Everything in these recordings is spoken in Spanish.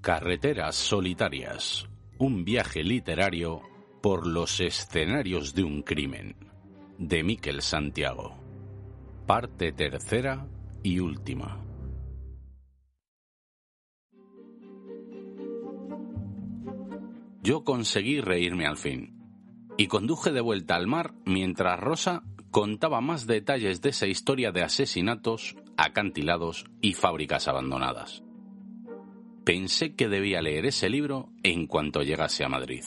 Carreteras solitarias. Un viaje literario por los escenarios de un crimen. De Miquel Santiago. Parte tercera y última. Yo conseguí reírme al fin y conduje de vuelta al mar mientras Rosa contaba más detalles de esa historia de asesinatos, acantilados y fábricas abandonadas. Pensé que debía leer ese libro en cuanto llegase a Madrid.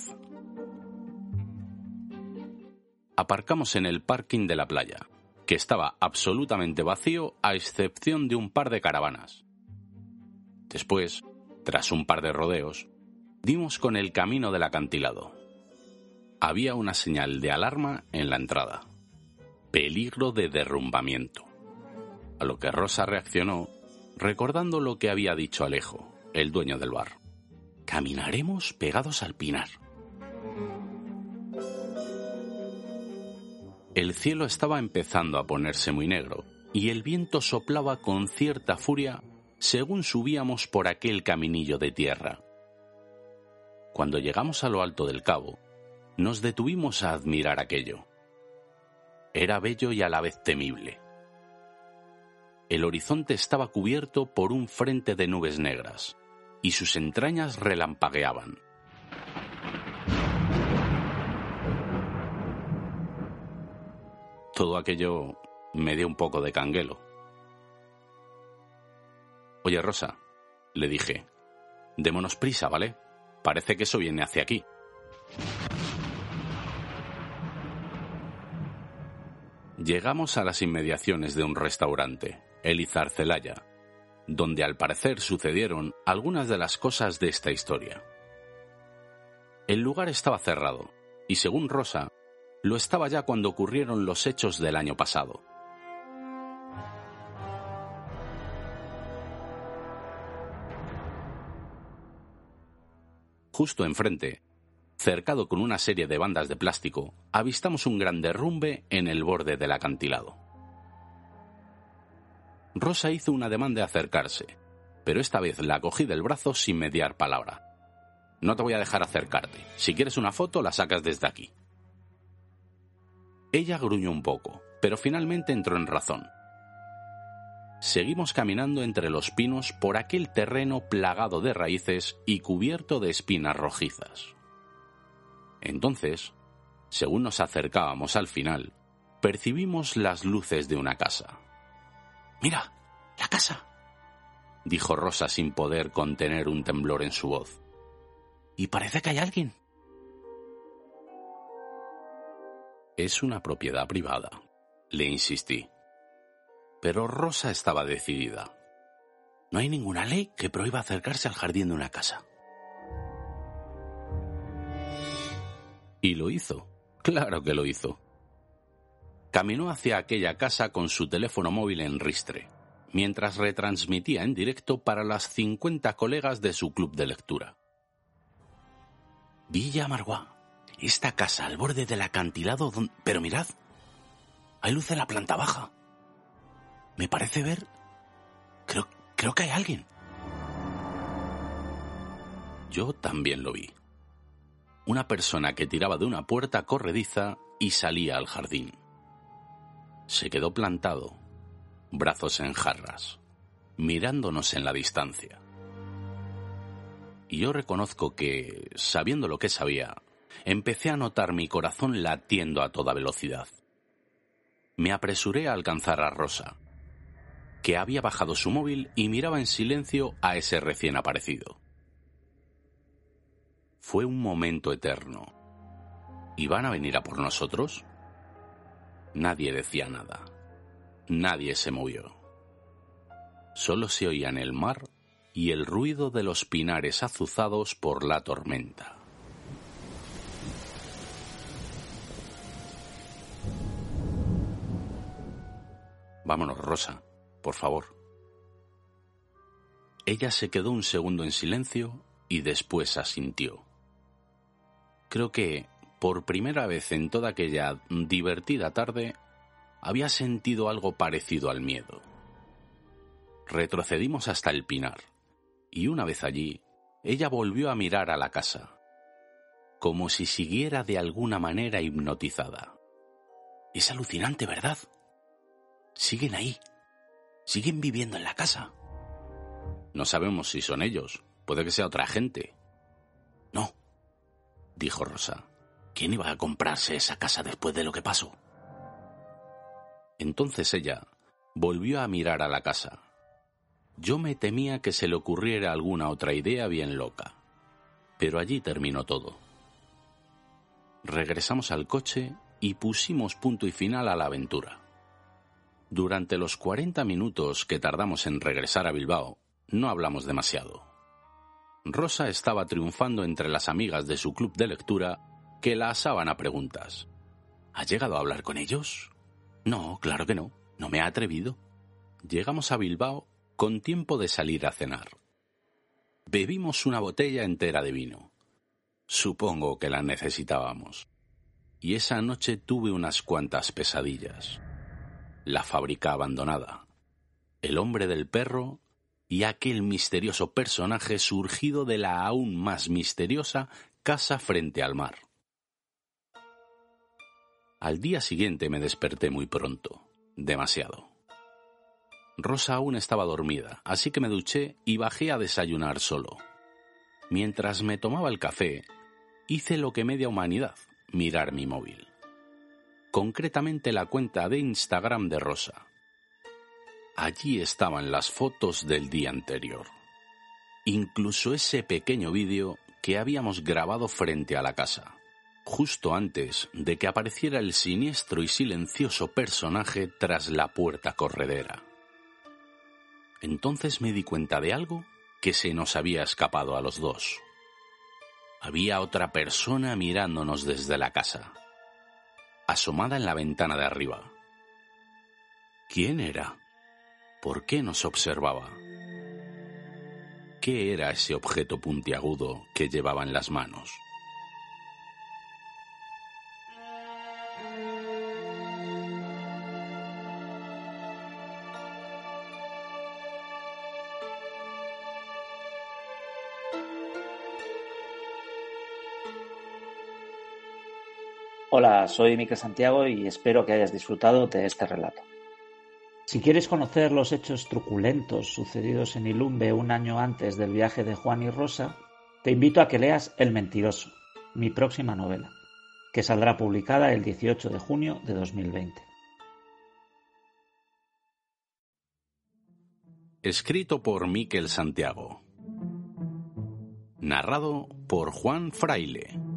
Aparcamos en el parking de la playa, que estaba absolutamente vacío a excepción de un par de caravanas. Después, tras un par de rodeos, dimos con el camino del acantilado. Había una señal de alarma en la entrada peligro de derrumbamiento. A lo que Rosa reaccionó recordando lo que había dicho Alejo, el dueño del bar. Caminaremos pegados al pinar. El cielo estaba empezando a ponerse muy negro y el viento soplaba con cierta furia según subíamos por aquel caminillo de tierra. Cuando llegamos a lo alto del cabo, nos detuvimos a admirar aquello. Era bello y a la vez temible. El horizonte estaba cubierto por un frente de nubes negras, y sus entrañas relampagueaban. Todo aquello me dio un poco de canguelo. Oye, Rosa, le dije, démonos prisa, ¿vale? Parece que eso viene hacia aquí. Llegamos a las inmediaciones de un restaurante, el Celaya, donde al parecer sucedieron algunas de las cosas de esta historia. El lugar estaba cerrado, y según Rosa, lo estaba ya cuando ocurrieron los hechos del año pasado. Justo enfrente, cercado con una serie de bandas de plástico, avistamos un gran derrumbe en el borde del acantilado. Rosa hizo una demanda de acercarse, pero esta vez la cogí del brazo sin mediar palabra. No te voy a dejar acercarte. Si quieres una foto, la sacas desde aquí. Ella gruñó un poco, pero finalmente entró en razón. Seguimos caminando entre los pinos por aquel terreno plagado de raíces y cubierto de espinas rojizas. Entonces, según nos acercábamos al final, percibimos las luces de una casa. Mira, la casa, dijo Rosa sin poder contener un temblor en su voz. Y parece que hay alguien. Es una propiedad privada, le insistí. Pero Rosa estaba decidida. No hay ninguna ley que prohíba acercarse al jardín de una casa. Y lo hizo. Claro que lo hizo. Caminó hacia aquella casa con su teléfono móvil en ristre, mientras retransmitía en directo para las 50 colegas de su club de lectura. Villa Marguá, esta casa al borde del acantilado Pero mirad, hay luz en la planta baja. Me parece ver... Creo, creo que hay alguien. Yo también lo vi una persona que tiraba de una puerta corrediza y salía al jardín. Se quedó plantado, brazos en jarras, mirándonos en la distancia. Y yo reconozco que, sabiendo lo que sabía, empecé a notar mi corazón latiendo a toda velocidad. Me apresuré a alcanzar a Rosa, que había bajado su móvil y miraba en silencio a ese recién aparecido. Fue un momento eterno. ¿Iban a venir a por nosotros? Nadie decía nada. Nadie se movió. Solo se oían el mar y el ruido de los pinares azuzados por la tormenta. Vámonos, Rosa, por favor. Ella se quedó un segundo en silencio y después asintió creo que, por primera vez en toda aquella divertida tarde, había sentido algo parecido al miedo. Retrocedimos hasta el pinar, y una vez allí, ella volvió a mirar a la casa, como si siguiera de alguna manera hipnotizada. Es alucinante, ¿verdad? Siguen ahí. Siguen viviendo en la casa. No sabemos si son ellos. Puede que sea otra gente. No, dijo Rosa. ¿Quién iba a comprarse esa casa después de lo que pasó? Entonces ella volvió a mirar a la casa. Yo me temía que se le ocurriera alguna otra idea bien loca. Pero allí terminó todo. Regresamos al coche y pusimos punto y final a la aventura. Durante los 40 minutos que tardamos en regresar a Bilbao, no hablamos demasiado. Rosa estaba triunfando entre las amigas de su club de lectura que la asaban a preguntas. ¿Has llegado a hablar con ellos? No, claro que no. No me ha atrevido. Llegamos a Bilbao con tiempo de salir a cenar. Bebimos una botella entera de vino. Supongo que la necesitábamos. Y esa noche tuve unas cuantas pesadillas. La fábrica abandonada, el hombre del perro y aquel misterioso personaje surgido de la aún más misteriosa casa frente al mar. Al día siguiente me desperté muy pronto, demasiado. Rosa aún estaba dormida, así que me duché y bajé a desayunar solo. Mientras me tomaba el café, hice lo que media humanidad, mirar mi móvil. Concretamente la cuenta de Instagram de Rosa. Allí estaban las fotos del día anterior. Incluso ese pequeño vídeo que habíamos grabado frente a la casa, justo antes de que apareciera el siniestro y silencioso personaje tras la puerta corredera. Entonces me di cuenta de algo que se nos había escapado a los dos. Había otra persona mirándonos desde la casa, asomada en la ventana de arriba. ¿Quién era? ¿Por qué nos observaba? ¿Qué era ese objeto puntiagudo que llevaba en las manos? Hola, soy Miquel Santiago y espero que hayas disfrutado de este relato. Si quieres conocer los hechos truculentos sucedidos en Ilumbe un año antes del viaje de Juan y Rosa, te invito a que leas El Mentiroso, mi próxima novela, que saldrá publicada el 18 de junio de 2020. Escrito por Miquel Santiago. Narrado por Juan Fraile.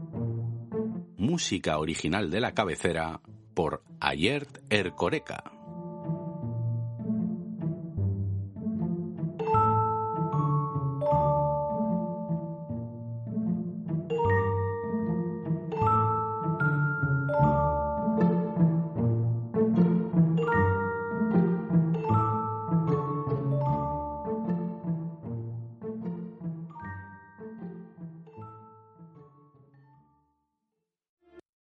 Música original de la cabecera por Ayert Ercoreca.